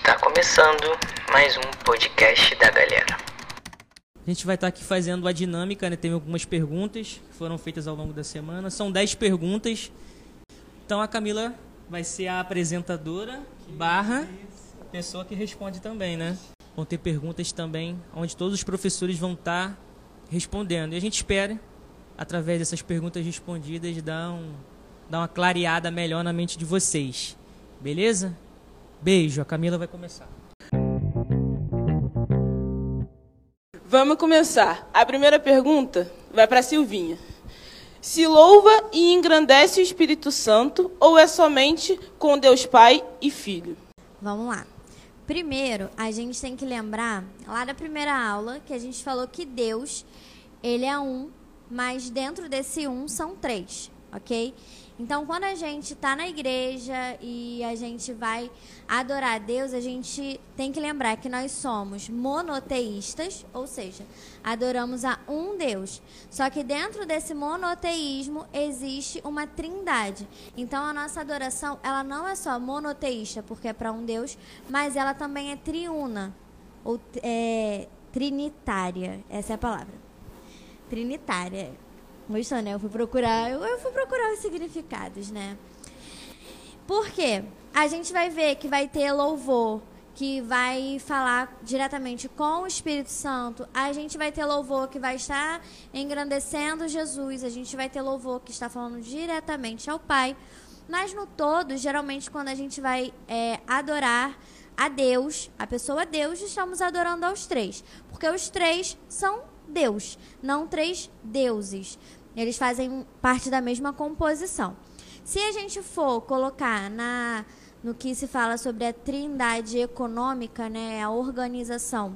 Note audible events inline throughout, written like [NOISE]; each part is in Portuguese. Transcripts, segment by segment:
Está começando mais um podcast da galera. A gente vai estar aqui fazendo a dinâmica, né? Tem algumas perguntas que foram feitas ao longo da semana. São 10 perguntas. Então a Camila vai ser a apresentadora barra pessoa que responde também, né? Vão ter perguntas também onde todos os professores vão estar respondendo. E a gente espera, através dessas perguntas respondidas, dar, um, dar uma clareada melhor na mente de vocês. Beleza? Beijo, a Camila vai começar. Vamos começar. A primeira pergunta vai para Silvinha. Se louva e engrandece o Espírito Santo ou é somente com Deus Pai e Filho? Vamos lá. Primeiro, a gente tem que lembrar lá da primeira aula que a gente falou que Deus, ele é um, mas dentro desse um são três, ok? Então, quando a gente está na igreja e a gente vai adorar a Deus, a gente tem que lembrar que nós somos monoteístas, ou seja, adoramos a um Deus. Só que dentro desse monoteísmo existe uma trindade. Então, a nossa adoração, ela não é só monoteísta, porque é para um Deus, mas ela também é triuna, ou é, trinitária. Essa é a palavra. Trinitária. Gostou, né? Eu fui procurar, eu, eu fui procurar os significados, né? Por quê? A gente vai ver que vai ter louvor que vai falar diretamente com o Espírito Santo. A gente vai ter louvor que vai estar engrandecendo Jesus. A gente vai ter louvor que está falando diretamente ao Pai. Mas no todo, geralmente, quando a gente vai é, adorar a Deus, a pessoa Deus, estamos adorando aos três. Porque os três são Deus, não três deuses. Eles fazem parte da mesma composição. Se a gente for colocar na no que se fala sobre a trindade econômica, né, a organização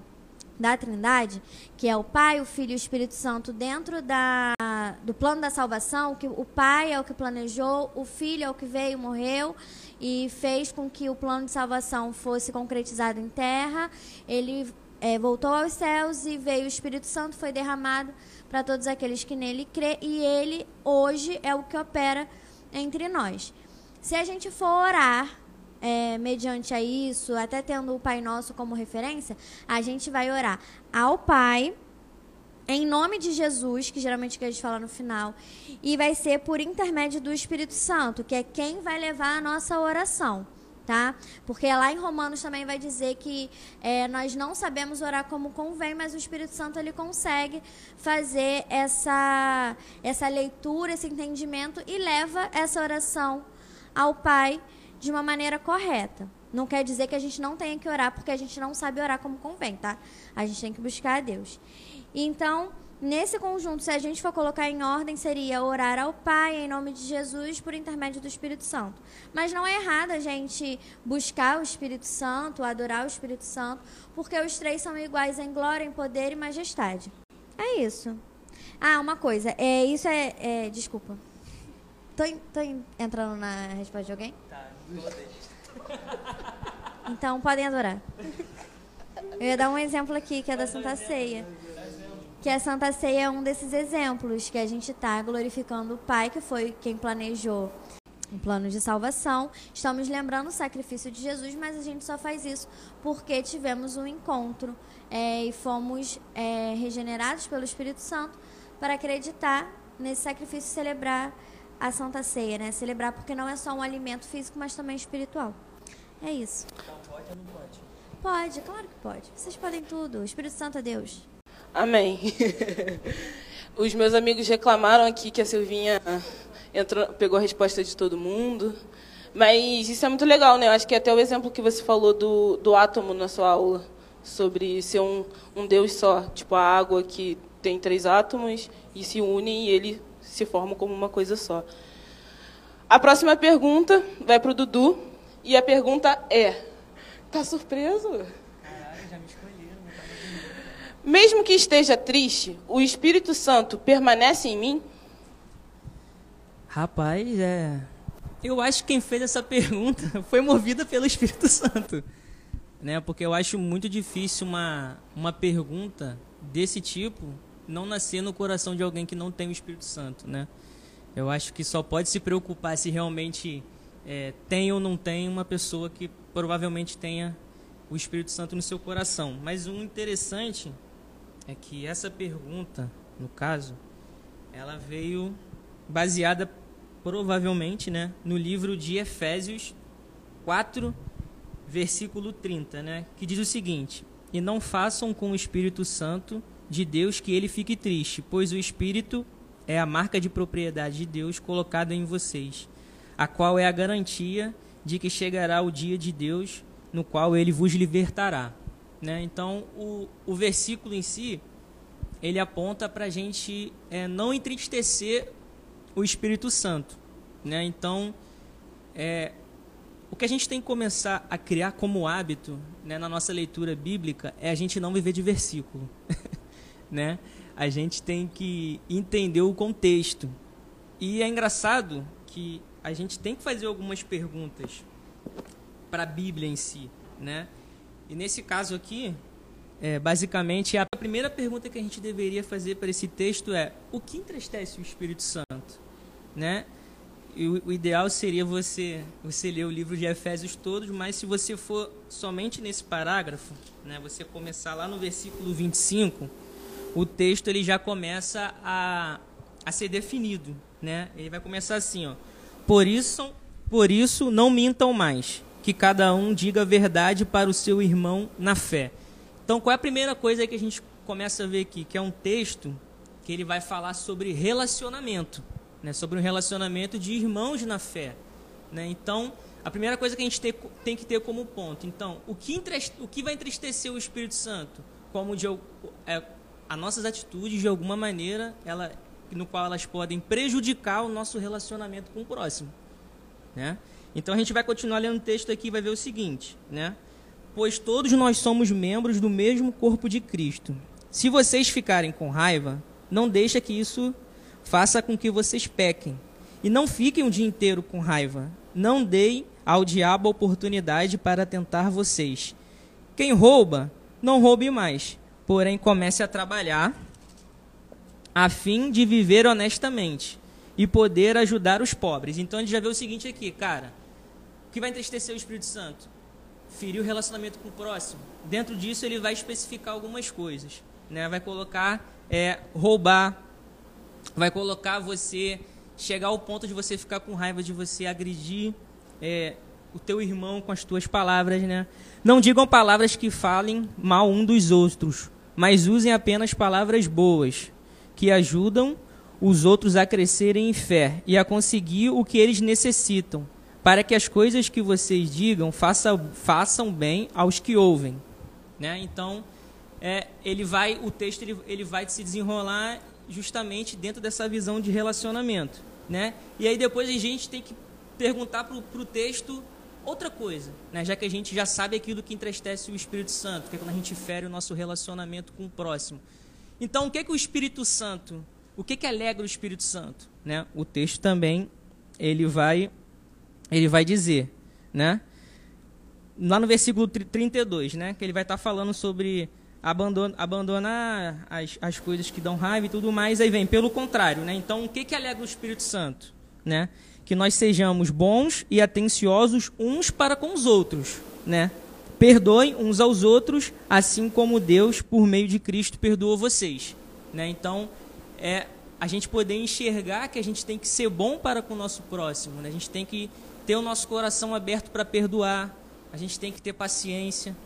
da Trindade, que é o Pai, o Filho e o Espírito Santo dentro da, do plano da salvação, que o Pai é o que planejou, o Filho é o que veio, morreu e fez com que o plano de salvação fosse concretizado em terra. Ele é, voltou aos céus e veio o Espírito Santo, foi derramado para todos aqueles que nele crê e ele hoje é o que opera entre nós. Se a gente for orar é, mediante a isso, até tendo o Pai Nosso como referência, a gente vai orar ao Pai em nome de Jesus, que geralmente que a gente fala no final, e vai ser por intermédio do Espírito Santo, que é quem vai levar a nossa oração tá? Porque lá em Romanos também vai dizer que é, nós não sabemos orar como convém, mas o Espírito Santo ele consegue fazer essa essa leitura, esse entendimento e leva essa oração ao Pai de uma maneira correta. Não quer dizer que a gente não tenha que orar porque a gente não sabe orar como convém, tá? A gente tem que buscar a Deus. Então, Nesse conjunto, se a gente for colocar em ordem, seria orar ao Pai em nome de Jesus por intermédio do Espírito Santo. Mas não é errado a gente buscar o Espírito Santo, adorar o Espírito Santo, porque os três são iguais em glória, em poder e majestade. É isso. Ah, uma coisa. É, isso é. é desculpa. Tô, tô entrando na resposta de alguém? Tá, Então podem adorar. Eu ia dar um exemplo aqui, que é da Santa Ceia que a Santa Ceia é um desses exemplos que a gente está glorificando o Pai, que foi quem planejou um plano de salvação. Estamos lembrando o sacrifício de Jesus, mas a gente só faz isso porque tivemos um encontro é, e fomos é, regenerados pelo Espírito Santo para acreditar nesse sacrifício e celebrar a Santa Ceia, né? Celebrar porque não é só um alimento físico, mas também espiritual. É isso. Então pode ou não pode? Pode, claro que pode. Vocês podem tudo. O Espírito Santo é Deus. Amém. [LAUGHS] Os meus amigos reclamaram aqui que a Silvinha entrou, pegou a resposta de todo mundo. Mas isso é muito legal, né? Eu acho que até o exemplo que você falou do, do átomo na sua aula, sobre ser um, um Deus só. Tipo, a água que tem três átomos e se unem e ele se forma como uma coisa só. A próxima pergunta vai para o Dudu. E a pergunta é: Tá surpreso? Mesmo que esteja triste, o Espírito Santo permanece em mim? Rapaz, é. Eu acho que quem fez essa pergunta [LAUGHS] foi movida pelo Espírito Santo. Né? Porque eu acho muito difícil uma, uma pergunta desse tipo não nascer no coração de alguém que não tem o Espírito Santo. Né? Eu acho que só pode se preocupar se realmente é, tem ou não tem uma pessoa que provavelmente tenha o Espírito Santo no seu coração. Mas o interessante é que essa pergunta, no caso, ela veio baseada provavelmente, né, no livro de Efésios 4, versículo 30, né, que diz o seguinte: "E não façam com o Espírito Santo de Deus que ele fique triste, pois o Espírito é a marca de propriedade de Deus colocada em vocês, a qual é a garantia de que chegará o dia de Deus, no qual ele vos libertará. Né? Então, o, o versículo em si, ele aponta para a gente é, não entristecer o Espírito Santo. Né? Então, é, o que a gente tem que começar a criar como hábito né, na nossa leitura bíblica é a gente não viver de versículo. [LAUGHS] né? A gente tem que entender o contexto. E é engraçado que a gente tem que fazer algumas perguntas para a Bíblia em si, né? E nesse caso aqui, é, basicamente, a primeira pergunta que a gente deveria fazer para esse texto é: o que entristece o Espírito Santo, né? E o, o ideal seria você você ler o livro de Efésios todos, mas se você for somente nesse parágrafo, né? Você começar lá no versículo 25, o texto ele já começa a, a ser definido, né? Ele vai começar assim, ó. Por isso, por isso não mintam mais, que cada um diga a verdade para o seu irmão na fé. Então, qual é a primeira coisa que a gente começa a ver aqui? Que é um texto que ele vai falar sobre relacionamento, né? sobre um relacionamento de irmãos na fé. Né? Então, a primeira coisa que a gente tem, tem que ter como ponto. Então, o que, o que vai entristecer o Espírito Santo? Como de, é, as nossas atitudes, de alguma maneira, ela no qual elas podem prejudicar o nosso relacionamento com o próximo. Né? Então a gente vai continuar lendo o texto aqui e vai ver o seguinte, né? Pois todos nós somos membros do mesmo corpo de Cristo. Se vocês ficarem com raiva, não deixa que isso faça com que vocês pequem. E não fiquem o dia inteiro com raiva. Não deem ao diabo a oportunidade para tentar vocês. Quem rouba, não roube mais, porém comece a trabalhar a fim de viver honestamente e poder ajudar os pobres. Então a gente já vê o seguinte aqui, cara. Que vai entristecer o Espírito Santo? Ferir o relacionamento com o próximo. Dentro disso ele vai especificar algumas coisas. Né? Vai colocar é, roubar, vai colocar você chegar ao ponto de você ficar com raiva de você agredir é, o teu irmão com as tuas palavras, né? Não digam palavras que falem mal um dos outros, mas usem apenas palavras boas, que ajudam os outros a crescerem em fé e a conseguir o que eles necessitam, para que as coisas que vocês digam façam, façam bem aos que ouvem. Né? Então, é, ele vai, o texto ele, ele vai se desenrolar justamente dentro dessa visão de relacionamento. Né? E aí depois a gente tem que perguntar para o texto outra coisa, né? já que a gente já sabe aquilo que entristece o Espírito Santo, que é quando a gente fere o nosso relacionamento com o próximo. Então, o que que o Espírito Santo, o que que alegra o Espírito Santo, né? O texto também ele vai ele vai dizer, né? Lá no versículo 32, né, que ele vai estar tá falando sobre abandonar, abandonar as, as coisas que dão raiva e tudo mais, aí vem pelo contrário, né? Então, o que que alegra o Espírito Santo, né? Que nós sejamos bons e atenciosos uns para com os outros, né? Perdoem uns aos outros, assim como Deus, por meio de Cristo, perdoou vocês. Né? Então, é a gente poder enxergar que a gente tem que ser bom para com o nosso próximo. Né? A gente tem que ter o nosso coração aberto para perdoar. A gente tem que ter paciência.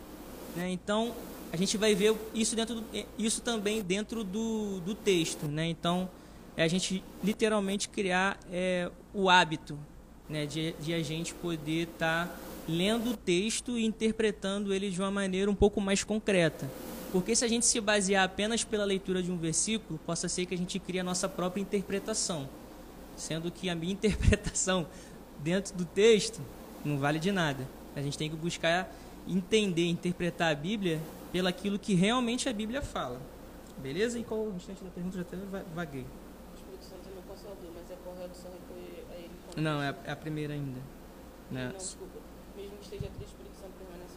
Né? Então, a gente vai ver isso, dentro do, isso também dentro do, do texto. Né? Então, é a gente literalmente criar é, o hábito né? de, de a gente poder estar. Tá lendo o texto e interpretando ele de uma maneira um pouco mais concreta. Porque se a gente se basear apenas pela leitura de um versículo, possa ser que a gente crie a nossa própria interpretação. Sendo que a minha [LAUGHS] interpretação dentro do texto não vale de nada. A gente tem que buscar entender, interpretar a Bíblia pelo aquilo que realmente a Bíblia fala. Beleza? E qual o restante da pergunta? Já até vaguei. O Espírito Santo é meu consolador, mas é correto só recolher a ele Não, é a, é primeira ainda. Né? Não, desculpa mesmo que esteja triste, o Espírito Santo permanece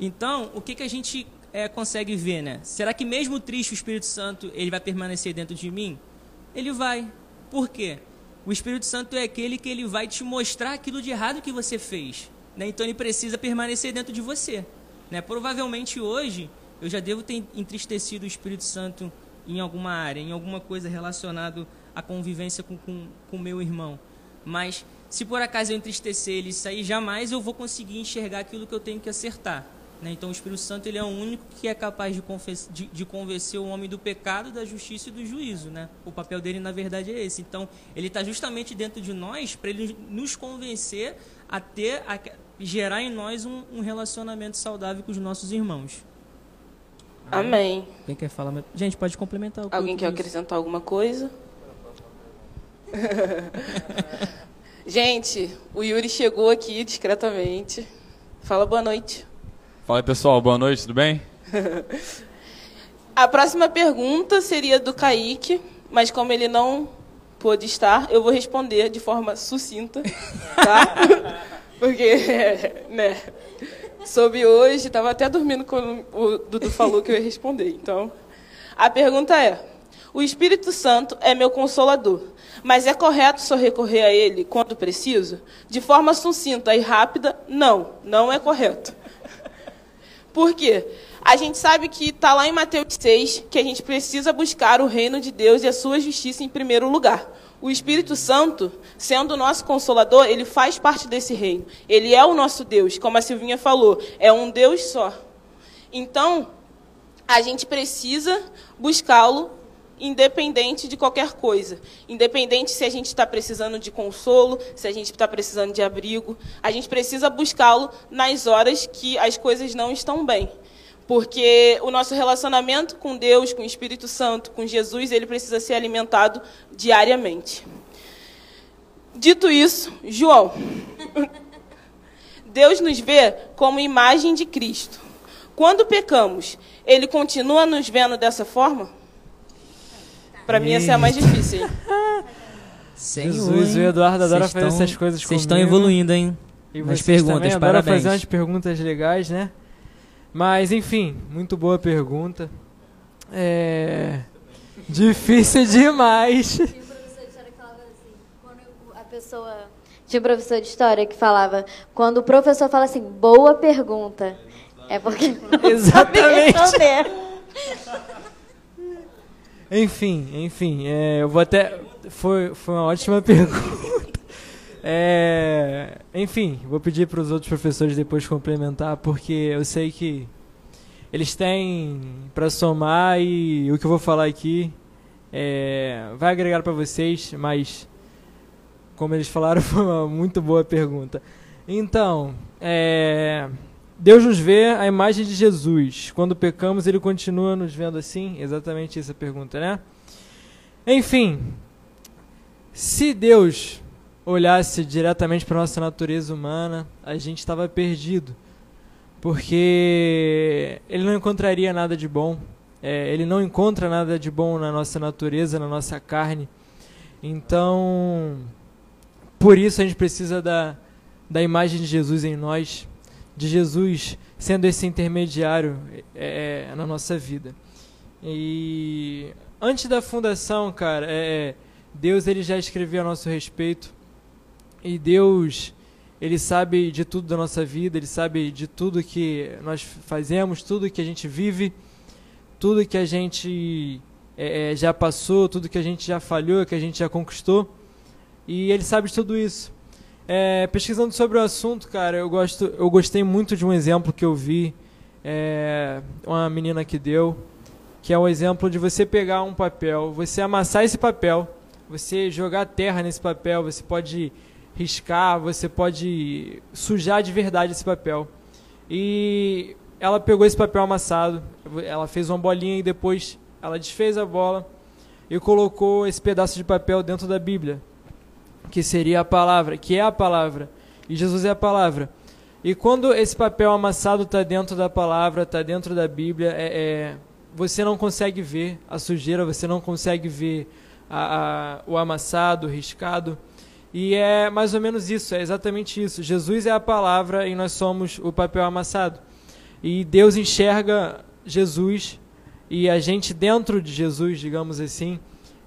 Então, o que, que a gente é, consegue ver, né? Será que mesmo triste o Espírito Santo ele vai permanecer dentro de mim? Ele vai. Por quê? O Espírito Santo é aquele que ele vai te mostrar aquilo de errado que você fez. Né? Então ele precisa permanecer dentro de você. Né? Provavelmente hoje eu já devo ter entristecido o Espírito Santo em alguma área, em alguma coisa relacionada à convivência com o com, com meu irmão. Mas se por acaso eu entristecer ele e sair, jamais eu vou conseguir enxergar aquilo que eu tenho que acertar. Né? Então o Espírito Santo ele é o único que é capaz de, de, de, convencer o homem do pecado, da justiça e do juízo. Né? O papel dele, na verdade, é esse. Então ele está justamente dentro de nós para ele nos convencer a ter, a gerar em nós um, um relacionamento saudável com os nossos irmãos. Amém. Quem quer falar? Gente, pode complementar. Alguém quer acrescentar alguma coisa? [LAUGHS] Gente, o Yuri chegou aqui discretamente. Fala boa noite. Fala aí, pessoal, boa noite, tudo bem? [LAUGHS] A próxima pergunta seria do Kaique, mas como ele não pôde estar, eu vou responder de forma sucinta, tá? [LAUGHS] Porque, [LAUGHS] né, soube hoje, estava até dormindo quando o Dudu falou que eu ia responder. Então, a pergunta é: O Espírito Santo é meu consolador, mas é correto só recorrer a ele quando preciso? De forma sucinta e rápida, não, não é correto. Por quê? A gente sabe que está lá em Mateus 6 que a gente precisa buscar o reino de Deus e a sua justiça em primeiro lugar. O Espírito Santo, sendo o nosso consolador, ele faz parte desse reino. Ele é o nosso Deus, como a Silvinha falou, é um Deus só. Então, a gente precisa buscá-lo independente de qualquer coisa. Independente se a gente está precisando de consolo, se a gente está precisando de abrigo. A gente precisa buscá-lo nas horas que as coisas não estão bem. Porque o nosso relacionamento com Deus, com o Espírito Santo, com Jesus, ele precisa ser alimentado diariamente. Dito isso, João, [LAUGHS] Deus nos vê como imagem de Cristo. Quando pecamos, ele continua nos vendo dessa forma? Para mim, essa é a mais difícil. [LAUGHS] Senhor, Jesus, o Eduardo adora fazer essas coisas comigo. Vocês estão evoluindo, hein? E Nas perguntas, parabéns. fazer umas perguntas legais, né? Mas, enfim, muito boa pergunta. É... Difícil demais. Tinha um professor de história que falava assim, quando a pessoa... Tinha um professor de história que falava, quando o professor fala assim, boa pergunta, é porque [LAUGHS] não Exatamente. sabe responder. Enfim, enfim, é, eu vou até. Foi, foi uma ótima [LAUGHS] pergunta. É, enfim, vou pedir para os outros professores depois complementar, porque eu sei que eles têm para somar e o que eu vou falar aqui é, vai agregar para vocês, mas como eles falaram, [LAUGHS] foi uma muito boa pergunta. Então, é, Deus nos vê a imagem de Jesus. Quando pecamos, ele continua nos vendo assim? Exatamente essa pergunta, né? Enfim, se Deus olhasse diretamente para a nossa natureza humana, a gente estava perdido. Porque ele não encontraria nada de bom. É, ele não encontra nada de bom na nossa natureza, na nossa carne. Então, por isso a gente precisa da, da imagem de Jesus em nós de Jesus sendo esse intermediário é, é, na nossa vida. E antes da fundação, cara, é, é, Deus ele já escreveu a nosso respeito e Deus ele sabe de tudo da nossa vida, ele sabe de tudo que nós fazemos, tudo que a gente vive, tudo que a gente é, é já passou, tudo que a gente já falhou, que a gente já conquistou. E ele sabe de tudo isso. É, pesquisando sobre o assunto, cara, eu, gosto, eu gostei muito de um exemplo que eu vi, é, uma menina que deu, que é o exemplo de você pegar um papel, você amassar esse papel, você jogar terra nesse papel, você pode riscar, você pode sujar de verdade esse papel. E ela pegou esse papel amassado, ela fez uma bolinha e depois ela desfez a bola e colocou esse pedaço de papel dentro da Bíblia que seria a palavra, que é a palavra. E Jesus é a palavra. E quando esse papel amassado está dentro da palavra, está dentro da Bíblia, é, é, você não consegue ver a sujeira, você não consegue ver a, a, o amassado, o riscado. E é mais ou menos isso, é exatamente isso. Jesus é a palavra e nós somos o papel amassado. E Deus enxerga Jesus e a gente dentro de Jesus, digamos assim,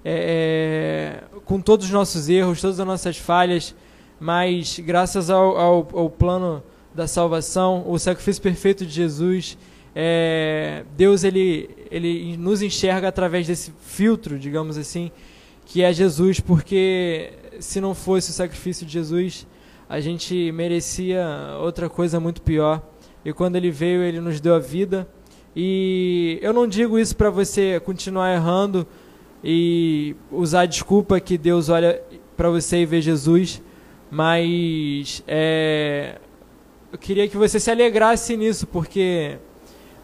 é, é, com todos os nossos erros, todas as nossas falhas, mas graças ao, ao, ao, plano da salvação, o sacrifício perfeito de Jesus. É, Deus ele, ele nos enxerga através desse filtro, digamos assim, que é Jesus, porque se não fosse o sacrifício de Jesus, a gente merecia outra coisa muito pior. E quando ele veio, ele nos deu a vida. E eu não digo isso para você continuar errando e usar a desculpa que Deus olha para você e vê Jesus, mas é, eu queria que você se alegrasse nisso, porque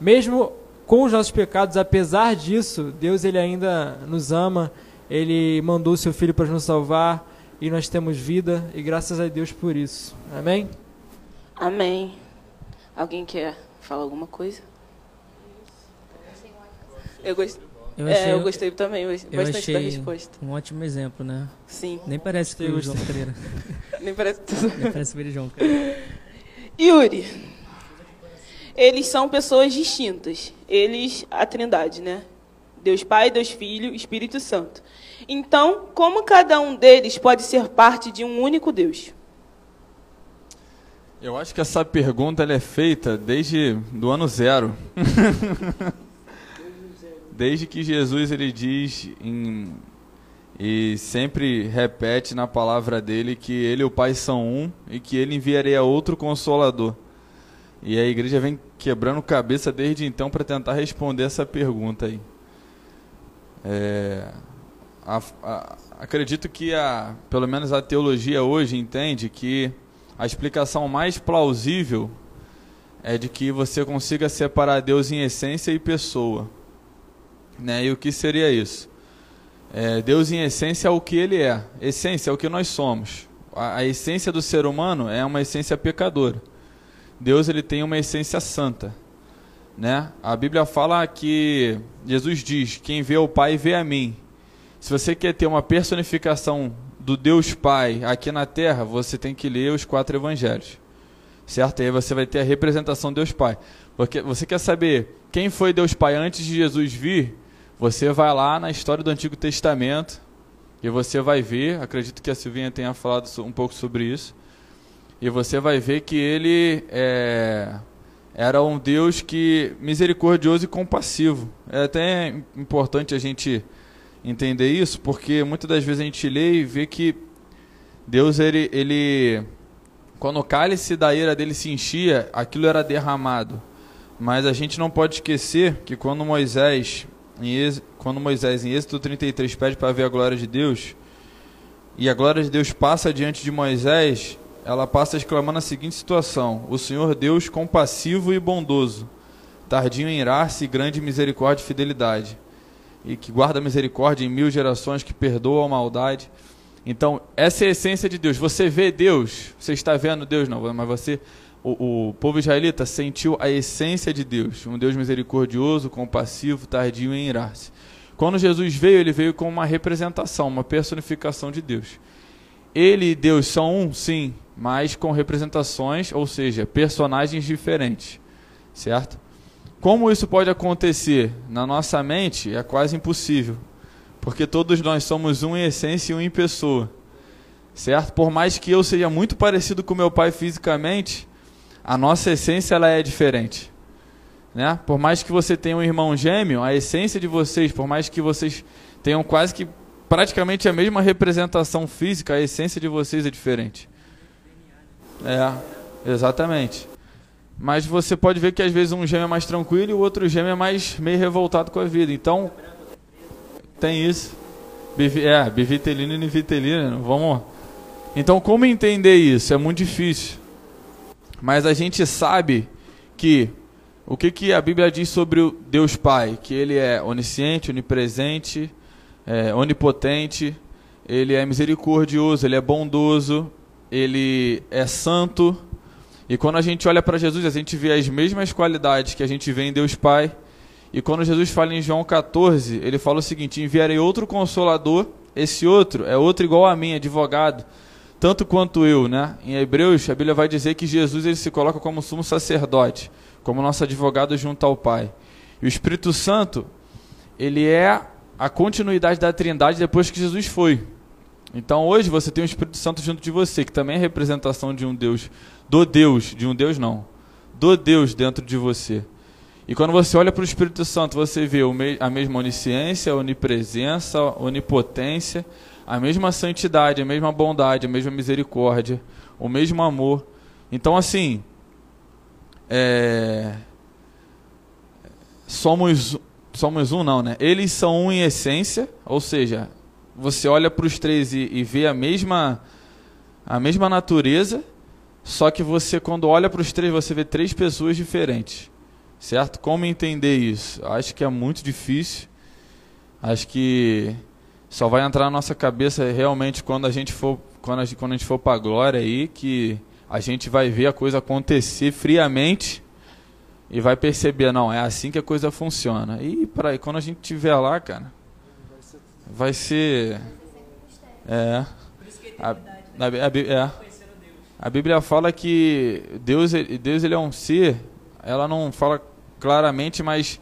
mesmo com os nossos pecados, apesar disso, Deus ele ainda nos ama, ele mandou o seu filho para nos salvar e nós temos vida e graças a Deus por isso. Amém? Amém. Alguém quer falar alguma coisa? Eu gostei. Eu é, achei, eu gostei também bastante eu da achei resposta. um ótimo exemplo, né? Sim. Nem parece que o João Pereira. [LAUGHS] Nem parece. Nem parece o João, cara. Yuri. Eles são pessoas distintas. Eles, a Trindade, né? Deus Pai, Deus Filho, Espírito Santo. Então, como cada um deles pode ser parte de um único Deus? Eu acho que essa pergunta ela é feita desde do ano zero. [LAUGHS] desde que Jesus ele diz em, e sempre repete na palavra dele que ele e o Pai são um e que ele enviaria outro consolador. E a igreja vem quebrando cabeça desde então para tentar responder essa pergunta aí. É, a, a, acredito que a, pelo menos a teologia hoje entende que a explicação mais plausível é de que você consiga separar Deus em essência e pessoa. Né? E o que seria isso? É, Deus em essência é o que ele é. Essência é o que nós somos. A, a, essência do ser humano é uma essência pecadora. Deus ele tem uma essência santa. Né? A Bíblia fala que Jesus diz: Quem vê o Pai vê a mim. Se você quer ter uma personificação do Deus Pai aqui na Terra, você tem que ler os quatro Evangelhos, certo? Aí você vai ter a representação de Deus Pai. Porque você quer saber quem foi Deus Pai antes de Jesus vir? Você vai lá na história do Antigo Testamento e você vai ver. Acredito que a Silvinha tenha falado um pouco sobre isso. E você vai ver que ele é, era um Deus que misericordioso e compassivo. É até importante a gente entender isso, porque muitas das vezes a gente lê e vê que Deus, ele, ele quando o cálice da ira dele se enchia, aquilo era derramado. Mas a gente não pode esquecer que quando Moisés, quando Moisés em Êxodo 33 pede para ver a glória de Deus, e a glória de Deus passa diante de Moisés, ela passa exclamando a seguinte situação: O Senhor Deus compassivo e bondoso, tardio em irar-se grande misericórdia e fidelidade e que guarda misericórdia em mil gerações, que perdoa a maldade. Então, essa é a essência de Deus. Você vê Deus, você está vendo Deus, não, mas você, o, o povo israelita sentiu a essência de Deus, um Deus misericordioso, compassivo, tardio em irar-se. Quando Jesus veio, ele veio com uma representação, uma personificação de Deus. Ele e Deus são um, sim, mas com representações, ou seja, personagens diferentes, certo? Como isso pode acontecer na nossa mente é quase impossível, porque todos nós somos um em essência e um em pessoa, certo? Por mais que eu seja muito parecido com meu pai fisicamente, a nossa essência ela é diferente, né? Por mais que você tenha um irmão gêmeo, a essência de vocês, por mais que vocês tenham quase que praticamente a mesma representação física, a essência de vocês é diferente. É, exatamente. Mas você pode ver que às vezes um gêmeo é mais tranquilo e o outro gêmeo é mais meio revoltado com a vida. Então, tem isso. É, bivitelina e nivitelina. Vamos. Então, como entender isso? É muito difícil. Mas a gente sabe que o que, que a Bíblia diz sobre o Deus Pai? Que ele é onisciente, onipresente, é, onipotente, ele é misericordioso, ele é bondoso, ele é santo e quando a gente olha para Jesus, a gente vê as mesmas qualidades que a gente vê em Deus Pai. E quando Jesus fala em João 14, ele fala o seguinte: enviarei outro consolador, esse outro é outro igual a mim, advogado, tanto quanto eu, né? Em Hebreus, a Bíblia vai dizer que Jesus ele se coloca como sumo sacerdote, como nosso advogado junto ao Pai. E o Espírito Santo, ele é a continuidade da Trindade depois que Jesus foi. Então hoje você tem o Espírito Santo junto de você, que também é representação de um Deus, do Deus, de um Deus não, do Deus dentro de você. E quando você olha para o Espírito Santo, você vê a mesma onisciência, onipresença, onipotência, a mesma santidade, a mesma bondade, a mesma misericórdia, o mesmo amor. Então, assim, é... somos, somos um, não, né? Eles são um em essência, ou seja, você olha para os três e, e vê a mesma, a mesma natureza, só que você, quando olha para os três, você vê três pessoas diferentes. Certo? Como entender isso? Acho que é muito difícil. Acho que só vai entrar na nossa cabeça realmente quando a gente for quando a gente, quando a gente for para a glória aí que a gente vai ver a coisa acontecer friamente e vai perceber não é assim que a coisa funciona e para quando a gente tiver lá cara vai ser. É. A, a, é. a Bíblia fala que Deus, Deus ele é um ser, ela não fala claramente, mas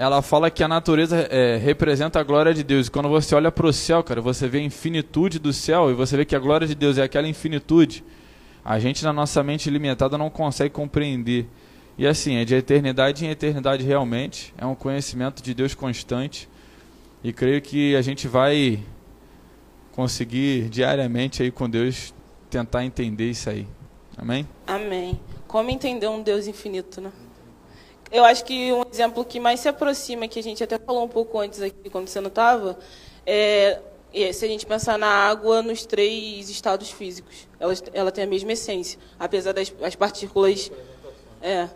ela fala que a natureza é, representa a glória de Deus. E quando você olha para o céu, cara, você vê a infinitude do céu e você vê que a glória de Deus é aquela infinitude. A gente, na nossa mente limitada, não consegue compreender. E assim, é de eternidade em eternidade realmente. É um conhecimento de Deus constante. E creio que a gente vai conseguir diariamente aí com Deus tentar entender isso aí. Amém? Amém. Como entender um Deus infinito, né? Eu acho que um exemplo que mais se aproxima, que a gente até falou um pouco antes aqui, quando você não estava, é, se a gente pensar na água nos três estados físicos. Ela, ela tem a mesma essência, apesar das as partículas... É,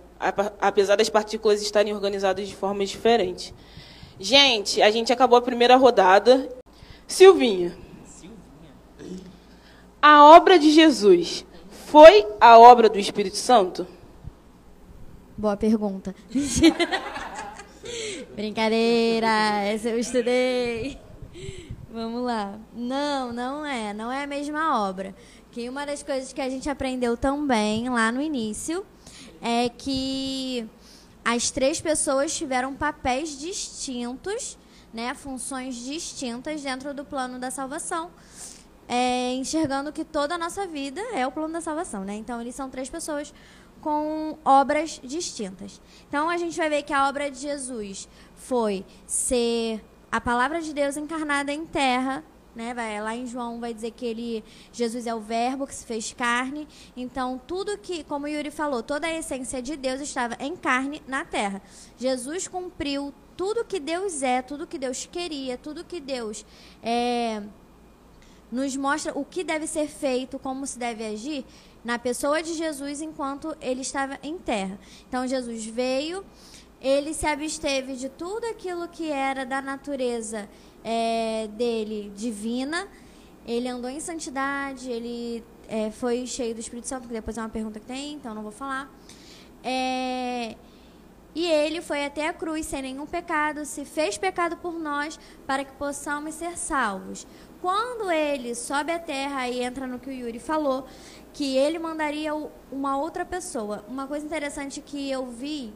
apesar das partículas estarem organizadas de formas diferentes. Gente, a gente acabou a primeira rodada. Silvinha. Silvinha. A obra de Jesus foi a obra do Espírito Santo? Boa pergunta. [LAUGHS] Brincadeira, essa eu estudei. Vamos lá. Não, não é. Não é a mesma obra. Que uma das coisas que a gente aprendeu também lá no início é que as três pessoas tiveram papéis distintos, né, funções distintas dentro do plano da salvação, é, enxergando que toda a nossa vida é o plano da salvação. Né? Então, eles são três pessoas com obras distintas. Então, a gente vai ver que a obra de Jesus foi ser a palavra de Deus encarnada em terra, né? Vai, lá em João vai dizer que ele, Jesus é o verbo que se fez carne. Então, tudo que, como Yuri falou, toda a essência de Deus estava em carne na terra. Jesus cumpriu tudo que Deus é, tudo que Deus queria, tudo que Deus é, nos mostra o que deve ser feito, como se deve agir na pessoa de Jesus enquanto ele estava em terra. Então, Jesus veio, ele se absteve de tudo aquilo que era da natureza é, dele divina. Ele andou em santidade, ele é, foi cheio do Espírito Santo, que depois é uma pergunta que tem, então não vou falar. É, e ele foi até a cruz sem nenhum pecado, se fez pecado por nós, para que possamos ser salvos. Quando ele sobe à terra e entra no que o Yuri falou, que ele mandaria uma outra pessoa. Uma coisa interessante que eu vi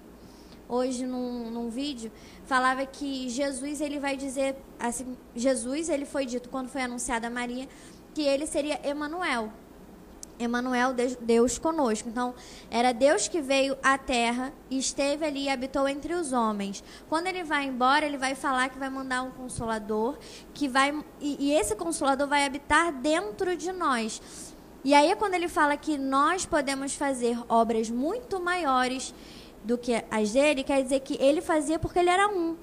hoje num, num vídeo falava que Jesus ele vai dizer assim Jesus ele foi dito quando foi anunciada a Maria que ele seria Emanuel. Emanuel Deus conosco. Então era Deus que veio à Terra e esteve ali e habitou entre os homens. Quando ele vai embora ele vai falar que vai mandar um consolador que vai e, e esse consolador vai habitar dentro de nós e aí quando ele fala que nós podemos fazer obras muito maiores do que as dele, quer dizer que ele fazia porque ele era um.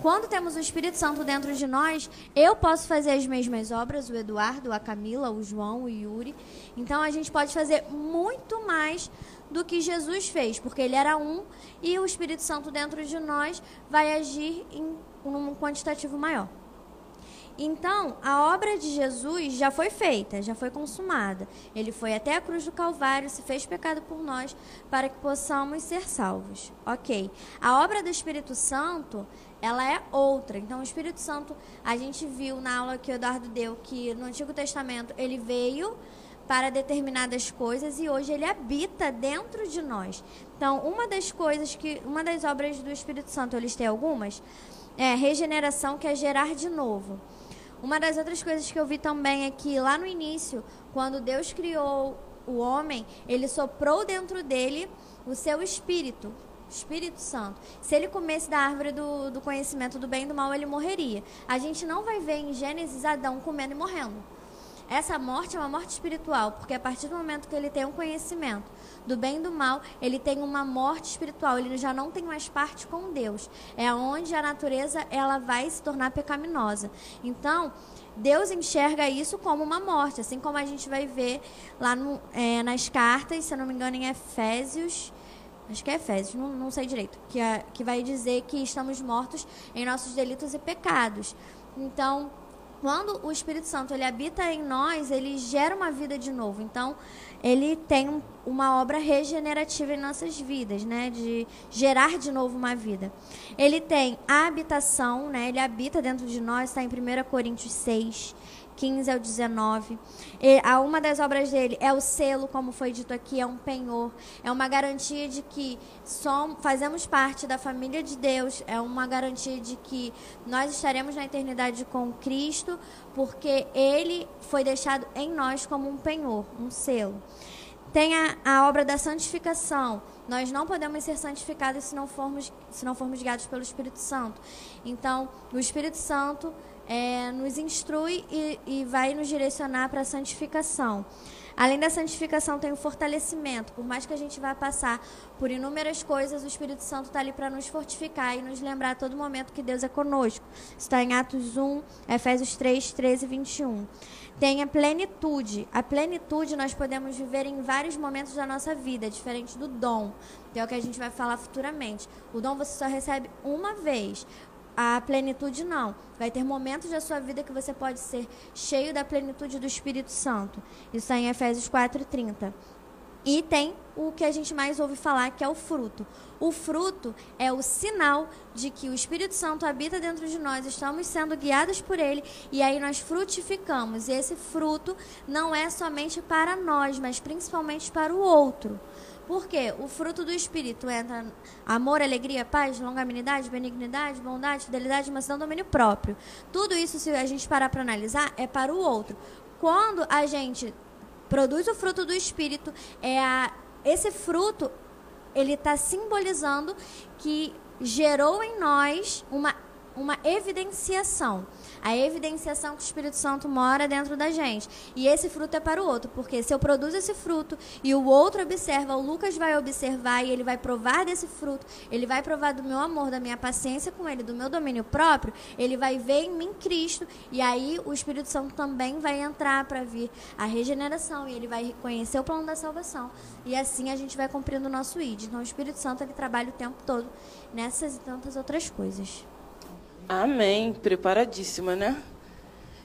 Quando temos o Espírito Santo dentro de nós, eu posso fazer as mesmas obras, o Eduardo, a Camila, o João, o Yuri. Então a gente pode fazer muito mais do que Jesus fez, porque ele era um e o Espírito Santo dentro de nós vai agir em um quantitativo maior. Então, a obra de Jesus já foi feita, já foi consumada. Ele foi até a cruz do Calvário, se fez pecado por nós, para que possamos ser salvos. Ok. A obra do Espírito Santo, ela é outra. Então, o Espírito Santo, a gente viu na aula que o Eduardo deu, que no Antigo Testamento ele veio para determinadas coisas e hoje ele habita dentro de nós. Então, uma das coisas que, uma das obras do Espírito Santo, eles têm algumas, é regeneração, que é gerar de novo. Uma das outras coisas que eu vi também é que lá no início, quando Deus criou o homem, ele soprou dentro dele o seu espírito, Espírito Santo. Se ele comesse da árvore do, do conhecimento do bem e do mal, ele morreria. A gente não vai ver em Gênesis Adão comendo e morrendo. Essa morte é uma morte espiritual, porque a partir do momento que ele tem um conhecimento do bem e do mal, ele tem uma morte espiritual, ele já não tem mais parte com Deus. É onde a natureza ela vai se tornar pecaminosa. Então, Deus enxerga isso como uma morte, assim como a gente vai ver lá no, é, nas cartas, se eu não me engano, em Efésios acho que é Efésios, não, não sei direito, que, é, que vai dizer que estamos mortos em nossos delitos e pecados. Então, quando o Espírito Santo ele habita em nós, ele gera uma vida de novo. Então, ele tem uma obra regenerativa em nossas vidas, né, de gerar de novo uma vida. Ele tem a habitação, né, ele habita dentro de nós, está em 1 Coríntios 6. 15 ao 19. E a uma das obras dele é o selo, como foi dito aqui, é um penhor. É uma garantia de que somos, fazemos parte da família de Deus. É uma garantia de que nós estaremos na eternidade com Cristo, porque ele foi deixado em nós como um penhor, um selo. Tem a, a obra da santificação. Nós não podemos ser santificados se não formos, se não formos guiados pelo Espírito Santo. Então, o Espírito Santo é, nos instrui e, e vai nos direcionar para a santificação. Além da santificação, tem o fortalecimento. Por mais que a gente vá passar por inúmeras coisas, o Espírito Santo está ali para nos fortificar e nos lembrar a todo momento que Deus é conosco. Está em Atos 1, Efésios 3, 13 e 21. Tem a plenitude. A plenitude nós podemos viver em vários momentos da nossa vida, diferente do dom, que é o que a gente vai falar futuramente. O dom você só recebe uma vez a plenitude não. Vai ter momentos da sua vida que você pode ser cheio da plenitude do Espírito Santo. Isso está em Efésios 4:30. E tem o que a gente mais ouve falar, que é o fruto. O fruto é o sinal de que o Espírito Santo habita dentro de nós, estamos sendo guiados por ele e aí nós frutificamos. E esse fruto não é somente para nós, mas principalmente para o outro. Porque o fruto do Espírito entra amor, alegria, paz, longanimidade, benignidade, bondade, fidelidade, mansidão, domínio próprio. Tudo isso, se a gente parar para analisar, é para o outro. Quando a gente produz o fruto do Espírito, é a, esse fruto ele está simbolizando que gerou em nós uma, uma evidenciação a evidenciação que o Espírito Santo mora dentro da gente. E esse fruto é para o outro, porque se eu produzo esse fruto e o outro observa, o Lucas vai observar e ele vai provar desse fruto, ele vai provar do meu amor, da minha paciência com ele, do meu domínio próprio, ele vai ver em mim Cristo e aí o Espírito Santo também vai entrar para vir a regeneração e ele vai reconhecer o plano da salvação. E assim a gente vai cumprindo o nosso ID. Então o Espírito Santo ele trabalha o tempo todo nessas e tantas outras coisas. Amém. Preparadíssima, né?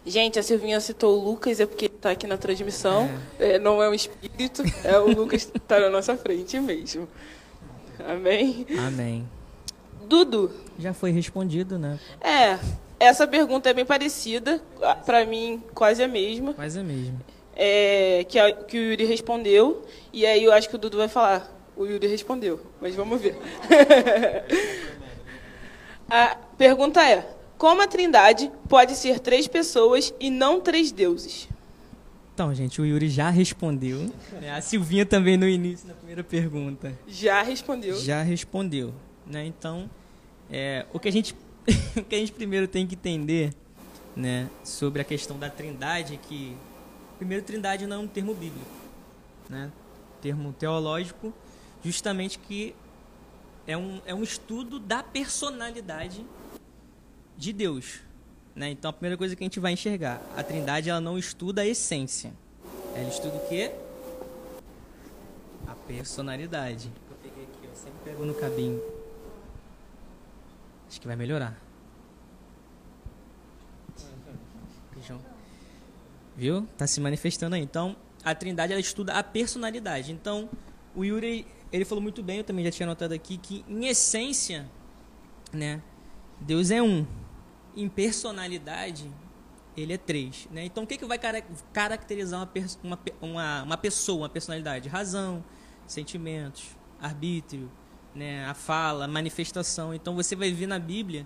Gente, a Silvinha citou o Lucas, é porque está aqui na transmissão. É. É, não é um espírito, é o Lucas que está na nossa frente mesmo. Amém? Amém. Dudu. Já foi respondido, né? É, essa pergunta é bem parecida, para mim quase a mesma. Quase a mesma. É, que, a, que o Yuri respondeu, e aí eu acho que o Dudu vai falar. O Yuri respondeu, mas vamos ver. [LAUGHS] A pergunta é: como a Trindade pode ser três pessoas e não três deuses? Então, gente, o Yuri já respondeu. Né? A Silvinha também no início, na primeira pergunta. Já respondeu. Já respondeu. Né? Então, é, o, que a gente, [LAUGHS] o que a gente primeiro tem que entender né, sobre a questão da trindade é que, primeiro, trindade não é um termo bíblico. Né? Termo teológico, justamente que é um, é um estudo da personalidade de Deus. Né? Então a primeira coisa que a gente vai enxergar, a Trindade ela não estuda a essência. Ela estuda o quê? A personalidade. Eu peguei aqui, eu sempre pego no cabinho. Acho que vai melhorar. Viu? Tá se manifestando aí. Então, a Trindade ela estuda a personalidade. Então, o Yuri ele falou muito bem, eu também já tinha notado aqui, que em essência, né, Deus é um. Em personalidade, ele é três. Né? Então, o que, que vai caracterizar uma, uma, uma, uma pessoa, uma personalidade? Razão, sentimentos, arbítrio, né, a fala, manifestação. Então, você vai ver na Bíblia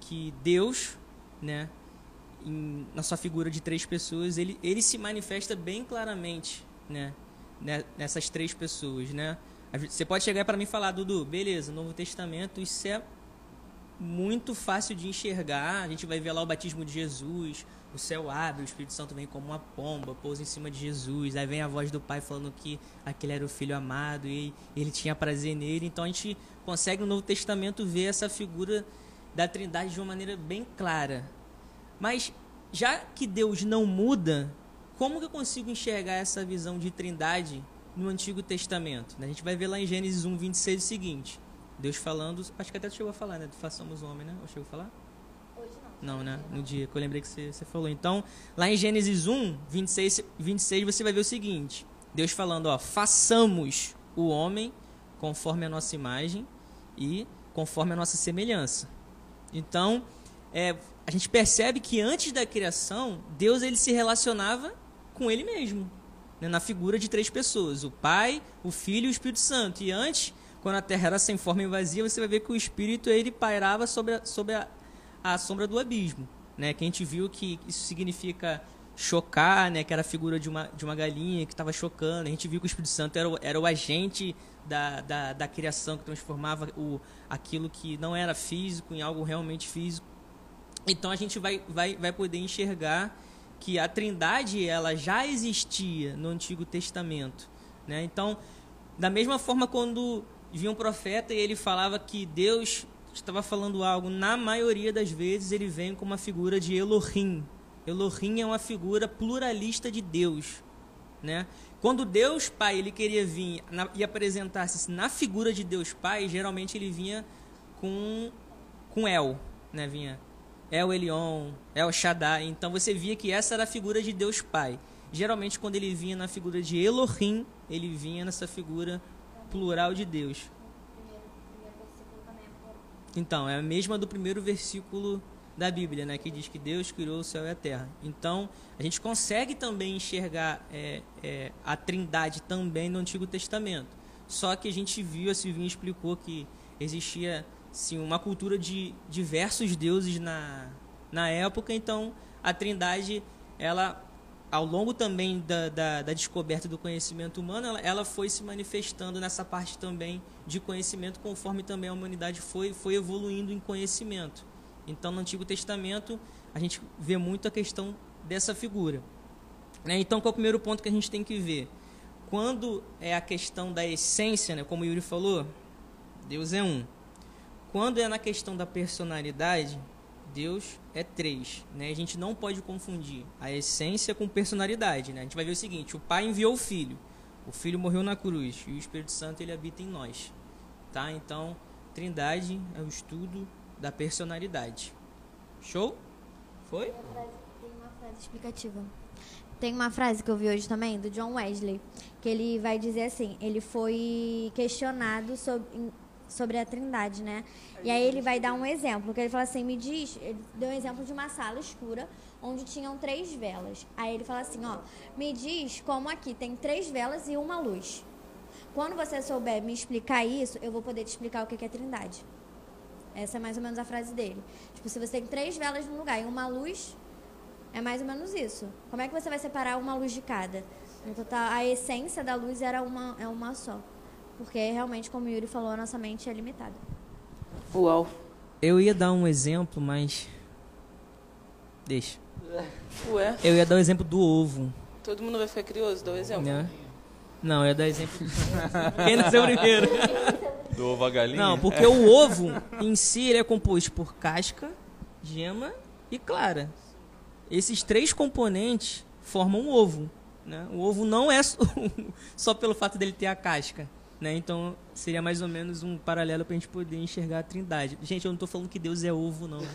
que Deus, né, em- na sua figura de três pessoas, ele, ele se manifesta bem claramente, né? né, Nessas três pessoas, né? Você pode chegar para mim e falar, Dudu, beleza, Novo Testamento, isso é muito fácil de enxergar. A gente vai ver lá o batismo de Jesus, o céu abre, o Espírito Santo vem como uma pomba, pousa em cima de Jesus. Aí vem a voz do Pai falando que aquele era o Filho amado e ele tinha prazer nele. Então a gente consegue no Novo Testamento ver essa figura da Trindade de uma maneira bem clara. Mas já que Deus não muda, como que eu consigo enxergar essa visão de Trindade no Antigo Testamento? A gente vai ver lá em Gênesis 1, 26 o seguinte. Deus falando, acho que até tu chegou a falar, né? Do façamos homem, né? Ou chegou a falar? Não, né? No dia que eu lembrei que você, você falou. Então, lá em Gênesis 1, 26, 26, você vai ver o seguinte: Deus falando, ó, façamos o homem conforme a nossa imagem e conforme a nossa semelhança. Então, é, a gente percebe que antes da criação, Deus ele se relacionava com ele mesmo, né? na figura de três pessoas: o Pai, o Filho e o Espírito Santo. E antes, quando a terra era sem forma e vazia, você vai ver que o Espírito ele pairava sobre a, sobre a, a sombra do abismo, né? Que a gente viu que isso significa chocar, né? Que era a figura de uma, de uma galinha que estava chocando. A gente viu que o Espírito Santo era o, era o agente da, da, da criação que transformava o, aquilo que não era físico em algo realmente físico. Então a gente vai, vai, vai poder enxergar que a Trindade ela já existia no Antigo Testamento, né? Então, da mesma forma quando vinha um profeta e ele falava que Deus estava falando algo, na maioria das vezes ele vem com uma figura de Elohim. Elohim é uma figura pluralista de Deus, né? Quando Deus Pai ele queria vir na, e apresentar-se na figura de Deus Pai, geralmente ele vinha com com El, né? Vinha El Elion, El Shaddai. Então você via que essa era a figura de Deus Pai. Geralmente quando ele vinha na figura de Elohim, ele vinha nessa figura plural de Deus. Então, é a mesma do primeiro versículo da Bíblia, né, que diz que Deus criou o céu e a terra. Então, a gente consegue também enxergar é, é, a Trindade também no Antigo Testamento. Só que a gente viu, a Silvinha explicou que existia sim, uma cultura de diversos deuses na, na época, então a Trindade, ela, ao longo também da, da, da descoberta do conhecimento humano, ela, ela foi se manifestando nessa parte também de conhecimento, conforme também a humanidade foi, foi evoluindo em conhecimento. Então, no Antigo Testamento, a gente vê muito a questão dessa figura. Né? Então, qual é o primeiro ponto que a gente tem que ver? Quando é a questão da essência, né? como o Yuri falou, Deus é um. Quando é na questão da personalidade, Deus é três. Né? A gente não pode confundir a essência com personalidade. Né? A gente vai ver o seguinte: o Pai enviou o Filho, o Filho morreu na cruz e o Espírito Santo ele habita em nós. Tá? Então, Trindade é o estudo da personalidade. Show? Foi? Tem uma frase explicativa. Tem uma frase que eu vi hoje também, do John Wesley, que ele vai dizer assim, ele foi questionado sobre, sobre a trindade, né? E aí ele vai dar um exemplo, que ele fala assim, me diz, ele deu um exemplo de uma sala escura, onde tinham três velas. Aí ele fala assim, ó, me diz como aqui tem três velas e uma luz. Quando você souber me explicar isso, eu vou poder te explicar o que é trindade. Essa é mais ou menos a frase dele. Tipo, se você tem três velas num lugar e uma luz, é mais ou menos isso. Como é que você vai separar uma luz de cada? No total, a essência da luz era uma, é uma só. Porque realmente, como o Yuri falou, a nossa mente é limitada. Uau. Eu ia dar um exemplo, mas. Deixa. Ué, Eu ia dar o exemplo do ovo. todo mundo vai ficar curioso, dá o exemplo. Né? Não, eu ia dar exemplo. [LAUGHS] Quem nasceu primeiro? Do ovo a galinha? Não, porque o ovo em si ele é composto por casca, gema e clara. Esses três componentes formam um ovo. Né? O ovo não é só, [LAUGHS] só pelo fato dele ter a casca. Né? Então seria mais ou menos um paralelo para a gente poder enxergar a trindade. Gente, eu não estou falando que Deus é ovo, não.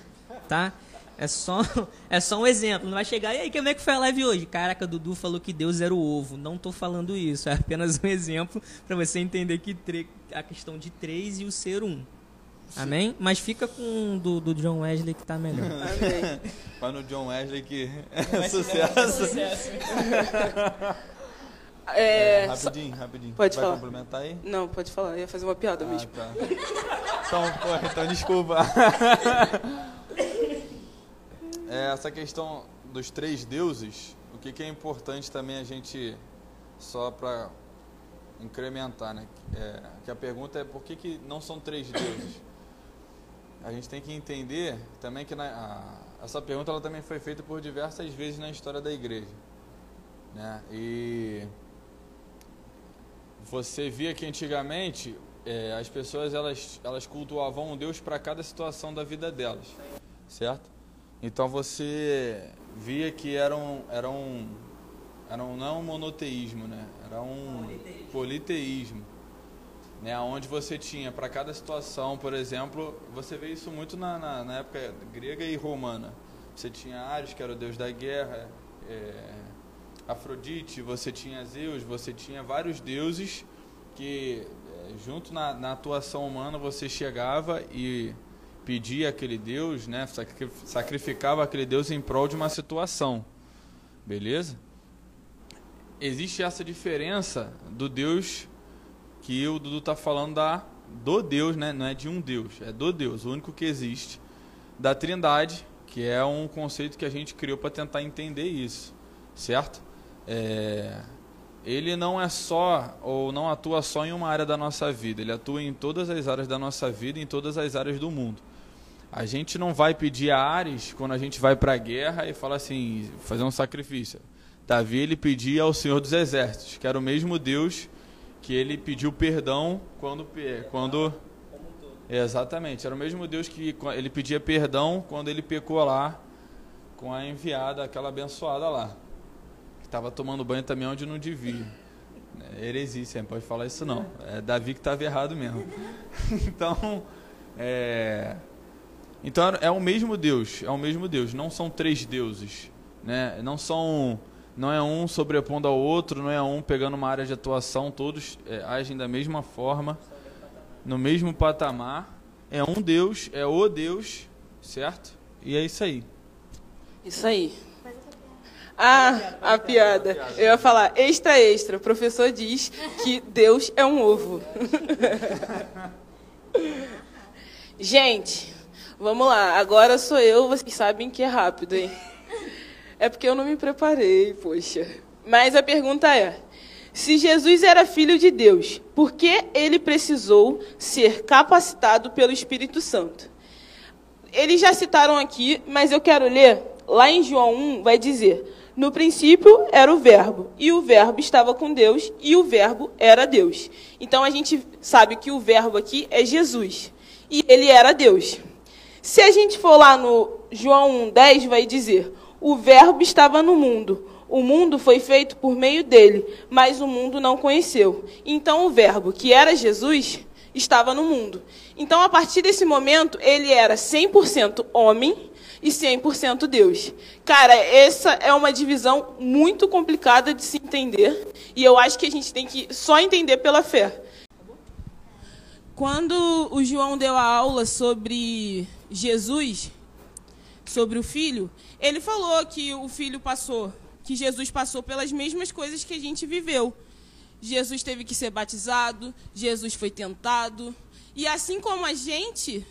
Tá? É só, [LAUGHS] é só um exemplo. Não vai chegar, e aí, como é que foi a live hoje? Caraca, Dudu falou que Deus era o ovo. Não estou falando isso. É apenas um exemplo para você entender que tre- a questão de três e o ser um. Amém? Mas fica com o do, do John Wesley que tá melhor. [LAUGHS] Amém. Vai no John Wesley que é sucesso. É, [LAUGHS] É, só- rapidinho, rapidinho. Pode Vai falar. complementar aí? Não, pode falar, eu ia fazer uma piada Ah, mesmo. tá. Então, porra, então desculpa. É, [LAUGHS] é, essa questão dos três deuses, o que, que é importante também a gente, só para incrementar, né? É, que a pergunta é por que, que não são três deuses? A gente tem que entender também que na, a, essa pergunta ela também foi feita por diversas vezes na história da igreja. Né? E você via que antigamente é, as pessoas elas, elas cultuavam um Deus para cada situação da vida delas, certo? Então você via que era um, era um, era um não um monoteísmo, né? Era um politeísmo, politeísmo né? Onde você tinha para cada situação, por exemplo, você vê isso muito na, na, na, época grega e romana. Você tinha Ares, que era o deus da guerra, é, Afrodite, você tinha Zeus, você tinha vários deuses que junto na, na atuação humana você chegava e pedia aquele Deus, né, sacrificava aquele Deus em prol de uma situação. Beleza? Existe essa diferença do Deus que o Dudu está falando da do Deus, né? Não é de um Deus, é do Deus, o único que existe. Da Trindade, que é um conceito que a gente criou para tentar entender isso, certo? É, ele não é só ou não atua só em uma área da nossa vida, ele atua em todas as áreas da nossa vida, em todas as áreas do mundo. A gente não vai pedir a Ares quando a gente vai para a guerra e fala assim, fazer um sacrifício. Davi ele pedia ao Senhor dos Exércitos, que era o mesmo Deus que ele pediu perdão quando quando Exatamente, era o mesmo Deus que ele pedia perdão quando ele pecou lá com a enviada, aquela abençoada lá estava tomando banho também onde não devia. É heresia, você não pode falar isso não. É Davi que estava errado mesmo. [LAUGHS] então, é, então é o mesmo Deus, é o mesmo Deus. Não são três deuses, né? Não são, não é um sobrepondo ao outro, não é um pegando uma área de atuação. Todos é, agem da mesma forma, no mesmo patamar. É um Deus, é o Deus, certo? E é isso aí. Isso aí. Ah, a piada. Eu ia falar, extra, extra. O professor diz que Deus é um ovo. [LAUGHS] Gente, vamos lá. Agora sou eu, vocês sabem que é rápido, hein? É porque eu não me preparei, poxa. Mas a pergunta é: se Jesus era filho de Deus, por que ele precisou ser capacitado pelo Espírito Santo? Eles já citaram aqui, mas eu quero ler. Lá em João 1 vai dizer: no princípio era o Verbo, e o Verbo estava com Deus, e o Verbo era Deus. Então a gente sabe que o Verbo aqui é Jesus, e ele era Deus. Se a gente for lá no João 1,10, vai dizer: O Verbo estava no mundo, o mundo foi feito por meio dele, mas o mundo não conheceu. Então o Verbo, que era Jesus, estava no mundo. Então, a partir desse momento, ele era 100% homem e 100% Deus. Cara, essa é uma divisão muito complicada de se entender e eu acho que a gente tem que só entender pela fé. Quando o João deu a aula sobre Jesus, sobre o filho, ele falou que o filho passou, que Jesus passou pelas mesmas coisas que a gente viveu. Jesus teve que ser batizado, Jesus foi tentado, e assim como a gente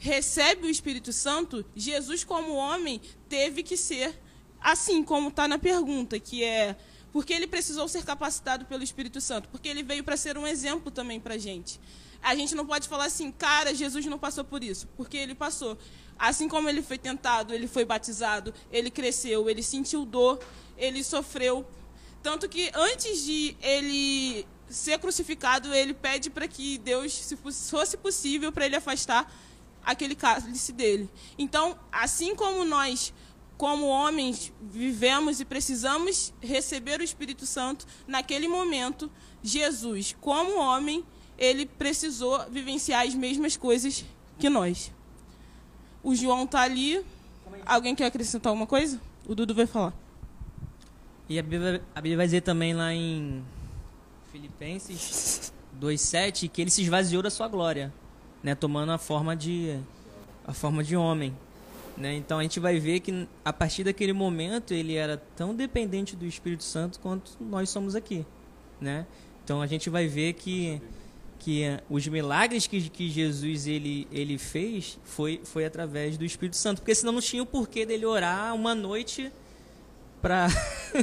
recebe o Espírito Santo, Jesus, como homem, teve que ser assim, como está na pergunta, que é porque ele precisou ser capacitado pelo Espírito Santo? Porque ele veio para ser um exemplo também para a gente. A gente não pode falar assim, cara, Jesus não passou por isso, porque ele passou. Assim como ele foi tentado, ele foi batizado, ele cresceu, ele sentiu dor, ele sofreu. Tanto que antes de ele ser crucificado, ele pede para que Deus, se fosse possível, para ele afastar aquele cálice dele. Então, assim como nós, como homens, vivemos e precisamos receber o Espírito Santo, naquele momento, Jesus, como homem, ele precisou vivenciar as mesmas coisas que nós. O João está ali. Alguém quer acrescentar alguma coisa? O Dudu vai falar. E a Bíblia, a Bíblia vai dizer também lá em Filipenses 2,7 que ele se esvaziou da sua glória né, tomando a forma de a forma de homem, né? Então a gente vai ver que a partir daquele momento ele era tão dependente do Espírito Santo quanto nós somos aqui, né? Então a gente vai ver que que os milagres que, que Jesus ele, ele fez foi, foi através do Espírito Santo, porque senão não tinha o porquê dele orar uma noite para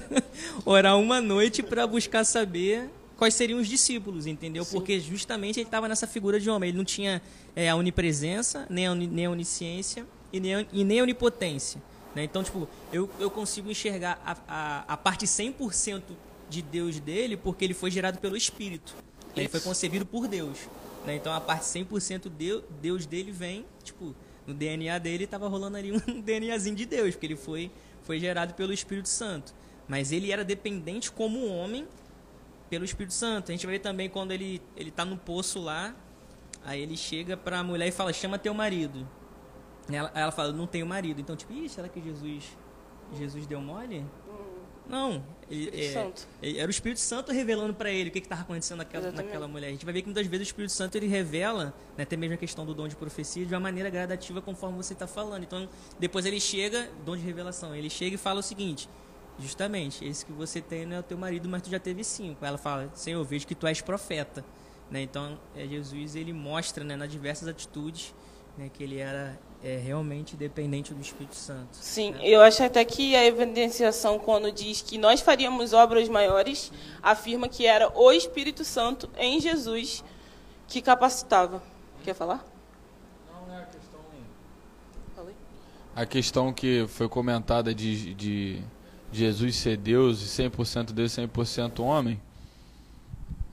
[LAUGHS] orar uma noite para buscar saber quais seriam os discípulos, entendeu? Sim. Porque justamente ele estava nessa figura de homem, ele não tinha é, a onipresença, nem a, nem a onisciência e nem a, e nem a onipotência. Né? Então, tipo, eu, eu consigo enxergar a, a, a parte 100% de Deus dele porque ele foi gerado pelo Espírito. Ele Isso. foi concebido por Deus. Né? Então, a parte 100% de, Deus dele vem, tipo, no DNA dele estava rolando ali [LAUGHS] um DNAzinho de Deus, porque ele foi, foi gerado pelo Espírito Santo. Mas ele era dependente como homem pelo Espírito Santo. A gente vai ver também quando ele, ele tá no poço lá, aí ele chega pra mulher e fala, chama teu marido. Ela, ela fala, não tenho marido. Então, tipo, Ih, será que Jesus, Jesus deu mole? Não. Ele, é, ele- era o Espírito Santo revelando pra ele o que estava acontecendo naquela, naquela mulher. A gente vai ver que muitas vezes o Espírito Santo ele revela, né, até mesmo a questão do dom de profecia, de uma maneira gradativa conforme você está falando. Então, depois ele chega, dom de revelação, ele chega e fala o seguinte: justamente, esse que você tem não é o teu marido, mas tu já teve cinco. Ela fala: Senhor, eu vejo que tu és profeta. Né? Então, é, Jesus ele mostra né, nas diversas atitudes né, que ele era é, realmente dependente do Espírito Santo. Sim, eu acho até que a evidenciação, quando diz que nós faríamos obras maiores, afirma que era o Espírito Santo em Jesus que capacitava. Quer falar? Não, é a questão. Falei. A questão que foi comentada de, de Jesus ser Deus, e 100% Deus e 100% homem.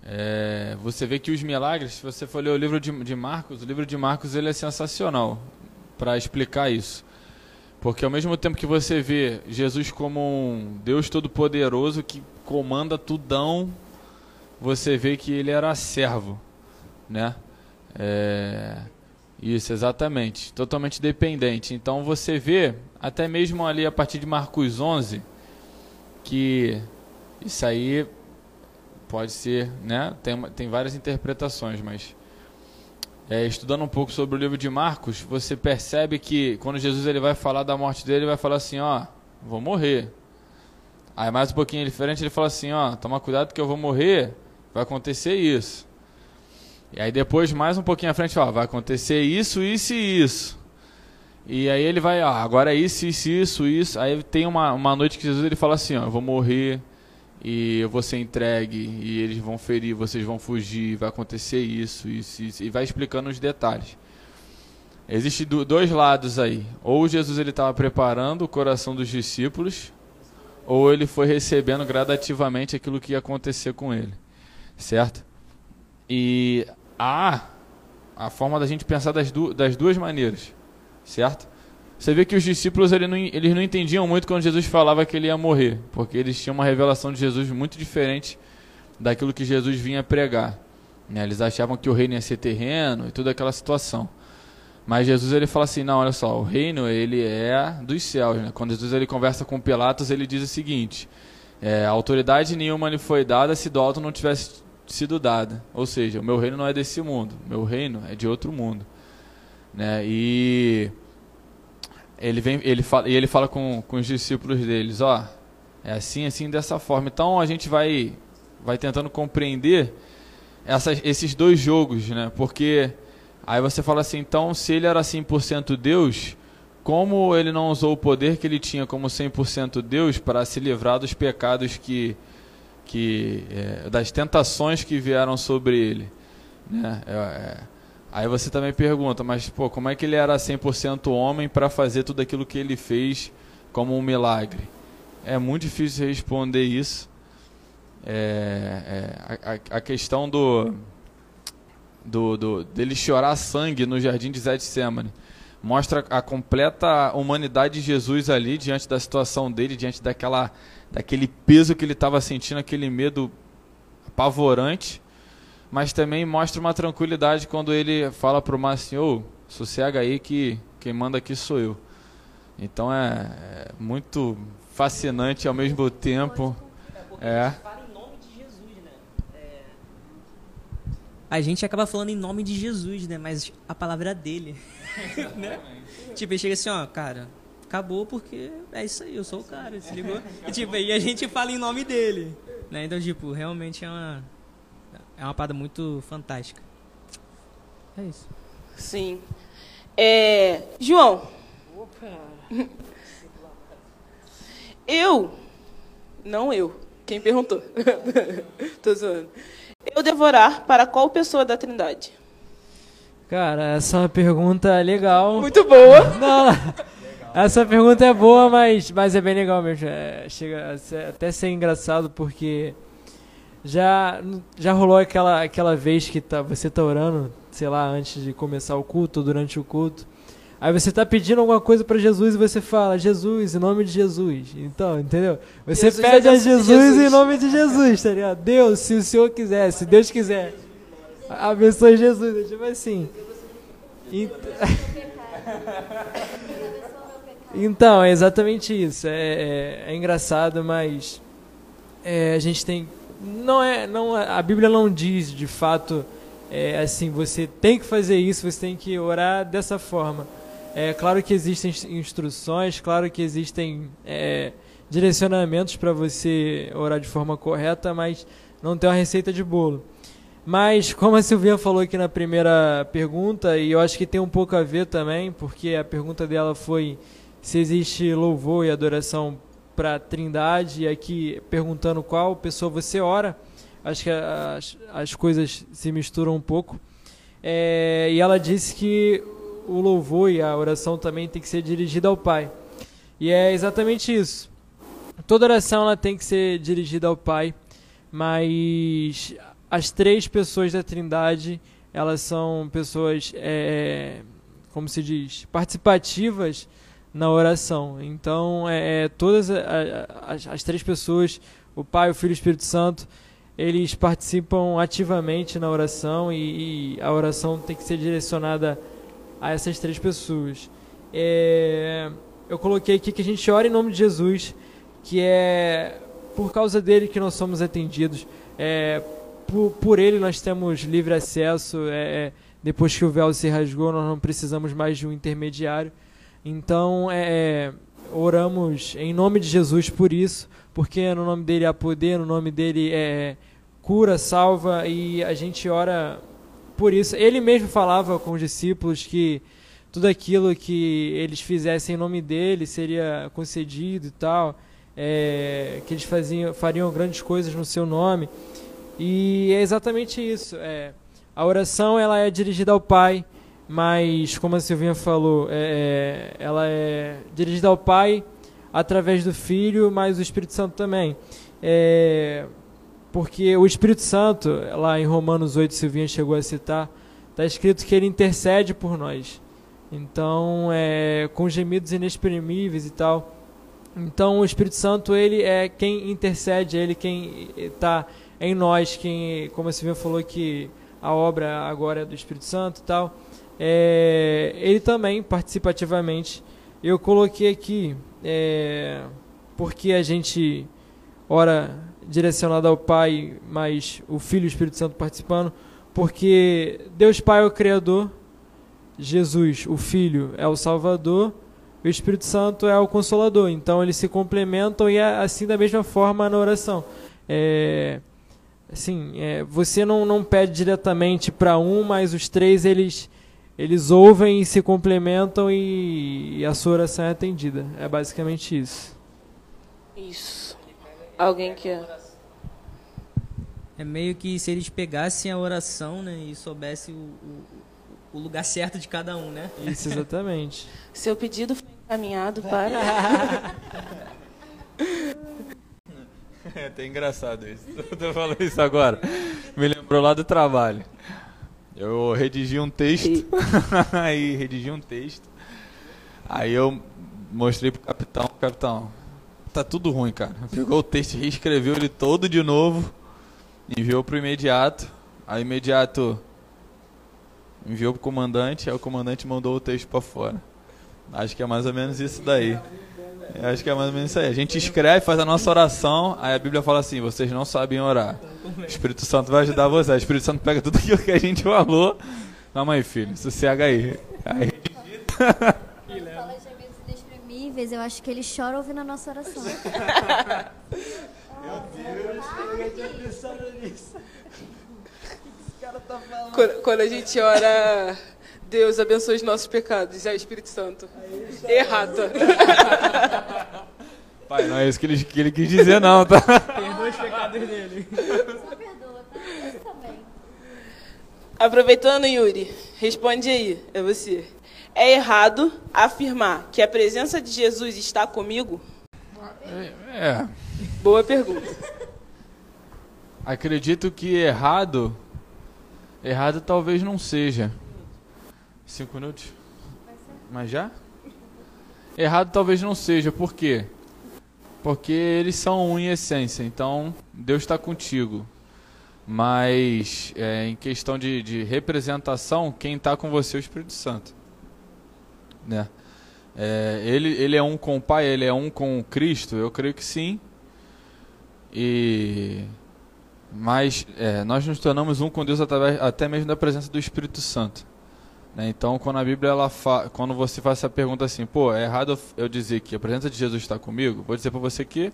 é, você vê que os milagres, se você for ler o livro de, de Marcos, o livro de Marcos ele é sensacional para explicar isso. Porque ao mesmo tempo que você vê Jesus como um Deus todo-poderoso que comanda tudão, você vê que ele era servo, né? É, isso, exatamente. Totalmente dependente. Então você vê, até mesmo ali a partir de Marcos 11, que isso aí pode ser, né? Tem, tem várias interpretações, mas é, estudando um pouco sobre o livro de Marcos, você percebe que quando Jesus ele vai falar da morte dele, ele vai falar assim, ó, vou morrer. Aí mais um pouquinho diferente, ele fala assim, ó, toma cuidado que eu vou morrer, vai acontecer isso. E aí depois, mais um pouquinho à frente, ó, vai acontecer isso, isso e isso. E aí ele vai, ó, agora é isso, isso, isso, isso. Aí tem uma, uma noite que Jesus ele fala assim, ó, eu vou morrer e eu vou ser entregue e eles vão ferir, vocês vão fugir, vai acontecer isso, isso, isso. E vai explicando os detalhes. Existem do- dois lados aí. Ou Jesus ele estava preparando o coração dos discípulos, ou ele foi recebendo gradativamente aquilo que ia acontecer com ele. Certo? E há a forma da gente pensar das, du das duas maneiras, certo? Você vê que os discípulos ele não, eles não entendiam muito quando Jesus falava que ele ia morrer, porque eles tinham uma revelação de Jesus muito diferente daquilo que Jesus vinha pregar. né? Eles achavam que o reino ia ser terreno e toda aquela situação. Mas Jesus ele fala assim, não, olha só, o reino ele é dos céus. Né? Quando Jesus ele conversa com Pilatos, ele diz o seguinte: é, autoridade nenhuma lhe foi dada se do alto não tivesse sido dada. Ou seja, o meu reino não é desse mundo, meu reino é de outro mundo. Né? E ele vem, ele fala, e ele fala com, com os discípulos deles, ó, é assim, assim, dessa forma. Então a gente vai, vai tentando compreender essas, esses dois jogos, né? Porque aí você fala assim, então se ele era 100% Deus, como ele não usou o poder que ele tinha como 100% Deus para se livrar dos pecados que, que é, das tentações que vieram sobre ele, né? É, é, aí você também pergunta, mas pô, como é que ele era 100% homem para fazer tudo aquilo que ele fez como um milagre? É muito difícil responder isso. É, é, a, a- questão do, do, do dele chorar sangue no jardim de Getsemane mostra a completa humanidade de Jesus ali diante da situação dele, diante daquela daquele peso que ele estava sentindo, aquele medo apavorante, mas também mostra uma tranquilidade quando ele fala para o mar assim, ô, sossega aí que quem manda aqui sou eu. Então é, é muito fascinante ao mesmo tempo. É. fala em nome de Jesus, né? É, A gente acaba falando em nome de Jesus, né? Mas a palavra é dele. [LAUGHS] né? Tipo, ele chega assim, ó, cara, acabou porque é isso aí, eu sou o cara, se ligou? E, tipo, e a gente fala em nome dele. Né? Então, tipo, realmente é uma. É uma parada muito fantástica. É isso. Sim. É, João. [LAUGHS] Eu. Não eu. Quem perguntou? [LAUGHS] Tô zoando. Eu devorar para qual pessoa da Trindade? Cara, essa é uma pergunta legal. Muito boa. Não, essa pergunta é boa, mas, mas é bem legal mesmo. É, chega a ser- até ser engraçado porque já, já rolou aquela, aquela vez que tá, você tá orando, sei lá, antes de começar o culto ou durante o culto. Aí você tá pedindo alguma coisa pra Jesus e você fala, Jesus, em nome de Jesus. Então, entendeu? Você Jesus pede a de Jesus, Jesus. em nome de Jesus, tá ligado? Deus, se o Senhor quiser, se Deus quiser. Abençoe Jesus, é tipo assim. Ent- [LAUGHS] Então, é exatamente isso. É, é- é engraçado, mas é, a gente tem. Não é, não é- a Bíblia não diz de fato é, assim, você tem que fazer isso, você tem que orar dessa forma. É claro que existem ins- instruções, claro que existem é, direcionamentos para você orar de forma correta, mas não tem uma receita de bolo. Mas, como a Silvinha falou aqui na primeira pergunta, e eu acho que tem um pouco a ver também, porque a pergunta dela foi se existe louvor e adoração para Trindade, e aqui perguntando qual pessoa você ora, acho que as, as coisas se misturam um pouco. É, e ela disse que o louvor e a oração também tem que ser dirigida ao Pai. E é exatamente isso. Toda oração ela tem que ser dirigida ao Pai, mas as três pessoas da Trindade elas são pessoas, é, como se diz, participativas na oração. Então, é, é, todas a- a- as, as três pessoas, o Pai, o Filho e o Espírito Santo, eles participam ativamente na oração e, e a oração tem que ser direcionada a essas três pessoas. É, eu coloquei aqui que a gente ora em nome de Jesus, que é por causa dele que nós somos atendidos. É, por, por ele nós temos livre acesso. É, é, depois que o véu se rasgou, nós não precisamos mais de um intermediário. Então, é, oramos em nome de Jesus por isso, porque no nome dele há poder, no nome dele é cura, salva, e a gente ora por isso. Ele mesmo falava com os discípulos que tudo aquilo que eles fizessem em nome dele seria concedido e tal, é, que eles faziam, fariam grandes coisas no seu nome. E é exatamente isso. É, a oração ela é dirigida ao Pai, mas como a Silvinha falou, é, é, ela é dirigida ao Pai através do Filho, mas o Espírito Santo também. É, porque o Espírito Santo, lá em Romanos 8, Silvinha chegou a citar, está escrito que ele intercede por nós. Então, é, com gemidos inexprimíveis e tal. Então, o Espírito Santo, ele é quem intercede, ele quem está em nós, quem, como a Silvia falou que a obra agora é do Espírito Santo e tal, é, ele também participa ativamente. Eu coloquei aqui, é, porque a gente ora direcionado ao Pai, mas o Filho e o Espírito Santo participando, porque Deus Pai é o Criador, Jesus, o Filho, é o Salvador, o Espírito Santo é o Consolador. Então eles se complementam e é assim da mesma forma na oração. É, assim, é, você não, não pede diretamente para um, mas os três eles eles ouvem e se complementam e, e a sua oração é atendida. É basicamente isso. Isso. Alguém quer? É meio que se eles pegassem a oração, né, e soubessem o, o, o lugar certo de cada um, né? Isso exatamente. [LAUGHS] Seu pedido foi encaminhado para. [LAUGHS] É até engraçado isso. [LAUGHS] Eu tô falando isso agora. Me lembrou lá do trabalho. Eu redigi um texto. [LAUGHS] aí redigi um texto. Aí eu mostrei pro capitão, capitão, tá tudo ruim, cara. Pegou o texto, reescreveu ele todo de novo, enviou pro imediato. Aí imediato enviou pro comandante, aí o comandante mandou o texto para fora. Acho que é mais ou menos isso daí. Eu acho que é mais ou menos isso aí. A gente escreve, faz a nossa oração, aí a Bíblia fala assim: vocês não sabem orar. O Espírito Santo vai ajudar vocês. O Espírito Santo pega tudo aquilo que a gente falou. Calma aí, filho, sossega aí. aí inexprimíveis, eu acho que ele chora ouvindo a nossa oração. [LAUGHS] Quando, quando a gente ora, Deus abençoe os nossos pecados, é o Espírito Santo. Errata. [LAUGHS] Pai, não é isso que ele, que ele quis dizer, não, tá? Perdoa os pecados dele. Só perdoa, tá? Eu também. Aproveitando, Yuri, responde aí, é você. É errado afirmar que a presença de Jesus está comigo? É. Boa pergunta. Acredito que errado. Errado talvez não seja. Cinco minutos? Mas já? Errado talvez não seja, por quê? Porque eles são um em essência, então Deus está contigo. Mas é, em questão de, de representação, quem está com você é o Espírito Santo. Né? É, ele, ele é um com o Pai, ele é um com Cristo? Eu creio que sim. E mas é, nós nos tornamos um com Deus através até mesmo da presença do Espírito Santo. Né? Então, quando a Bíblia ela fa, quando você faz essa pergunta assim, pô, é errado eu dizer que a presença de Jesus está comigo? Vou dizer para você que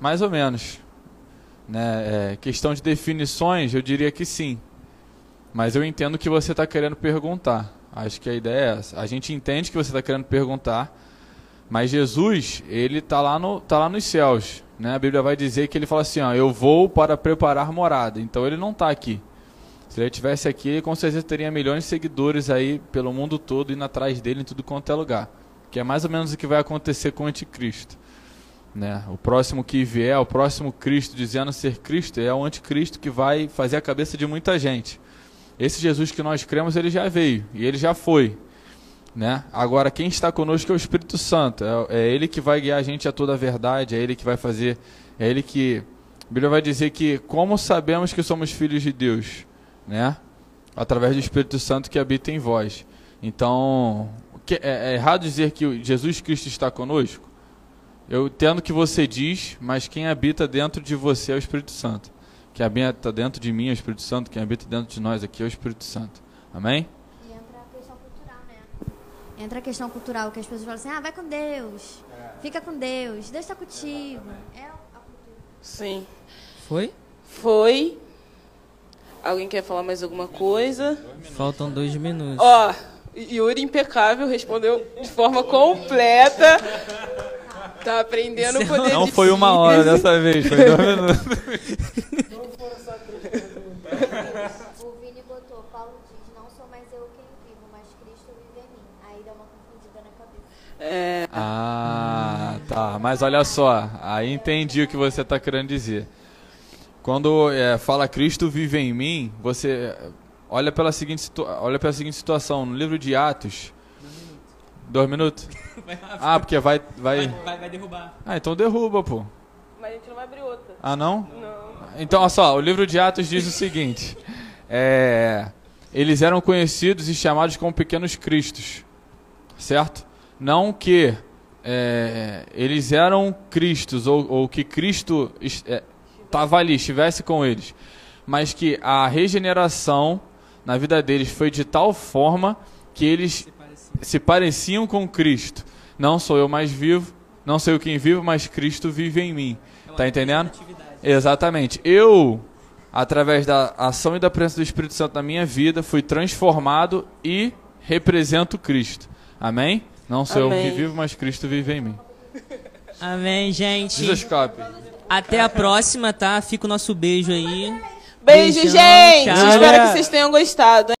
mais ou menos. Né? É, questão de definições, eu diria que sim. Mas eu entendo que você está querendo perguntar. Acho que a ideia é essa. A gente entende que você está querendo perguntar, mas Jesus, ele está lá, no, tá lá nos céus. Né? A Bíblia vai dizer que ele fala assim: ó, Eu vou para preparar morada. Então ele não está aqui. Se ele estivesse aqui, ele com certeza teria milhões de seguidores aí pelo mundo todo indo atrás dele em tudo quanto é lugar. Que é mais ou menos o que vai acontecer com o anticristo. Né? O próximo que vier, o próximo Cristo dizendo ser Cristo, é o anticristo que vai fazer a cabeça de muita gente. Esse Jesus que nós cremos, ele já veio e ele já foi. Né? Agora, quem está conosco é o Espírito Santo. É, é, ele que vai guiar a gente a toda a verdade, é ele que vai fazer. É ele que. A Bíblia vai dizer que, como sabemos que somos filhos de Deus? Né? Através do Espírito Santo que habita em vós. Então, que, é, é errado dizer que Jesus Cristo está conosco? Eu entendo o que você diz, mas quem habita dentro de você é o Espírito Santo. Quem habita dentro de mim é o Espírito Santo, quem habita dentro de nós aqui é o Espírito Santo. Amém? E entra a questão cultural, né? Entra a questão cultural, que as pessoas falam assim, ah, vai com Deus, fica com Deus, Deus está contigo. É a cultura. Sim. Foi? Foi. Alguém quer falar mais alguma coisa? Faltam dois minutos. Ó, Yuri impecável, respondeu de forma completa. Tá aprendendo o poder Não de foi uma hora dessa vez, foi dois [LAUGHS] minutos. O Vini botou, Paulo diz, não sou mais eu quem vivo, mas Cristo vive em mim. Aí dá uma confundida na cabeça. É, Ah, tá. Mas olha só, aí entendi o que você está querendo dizer. Quando é, fala Cristo vive em mim, você é, olha pela seguinte, olha pela seguinte situação. No livro de Atos. Dois minutos? Ah, porque vai, vai. Vai, vai derrubar. Ah, então derruba, pô. mas a gente não vai abrir outra. Ah, não? Não. Então, olha só, o livro de Atos diz o seguinte: é, eles eram conhecidos e chamados como pequenos cristos, certo? Não que é, eles eram cristos ou, ou que Cristo estava ali, estivesse com eles, mas que a regeneração na vida deles foi de tal forma que eles se pareciam com Cristo. Não sou eu mais vivo, não sou eu quem vivo, mas Cristo vive em mim. Tá entendendo? Exatamente. Eu, através da ação e da presença do Espírito Santo na minha vida, fui transformado e represento Cristo. Amém? Não sou eu Amém. que vivo, mas Cristo vive em mim. Amém, gente. Diz escape. Até a próxima, tá? Fica o nosso beijo aí. Beijo, Beijão, gente! tchau. Espero que vocês tenham gostado.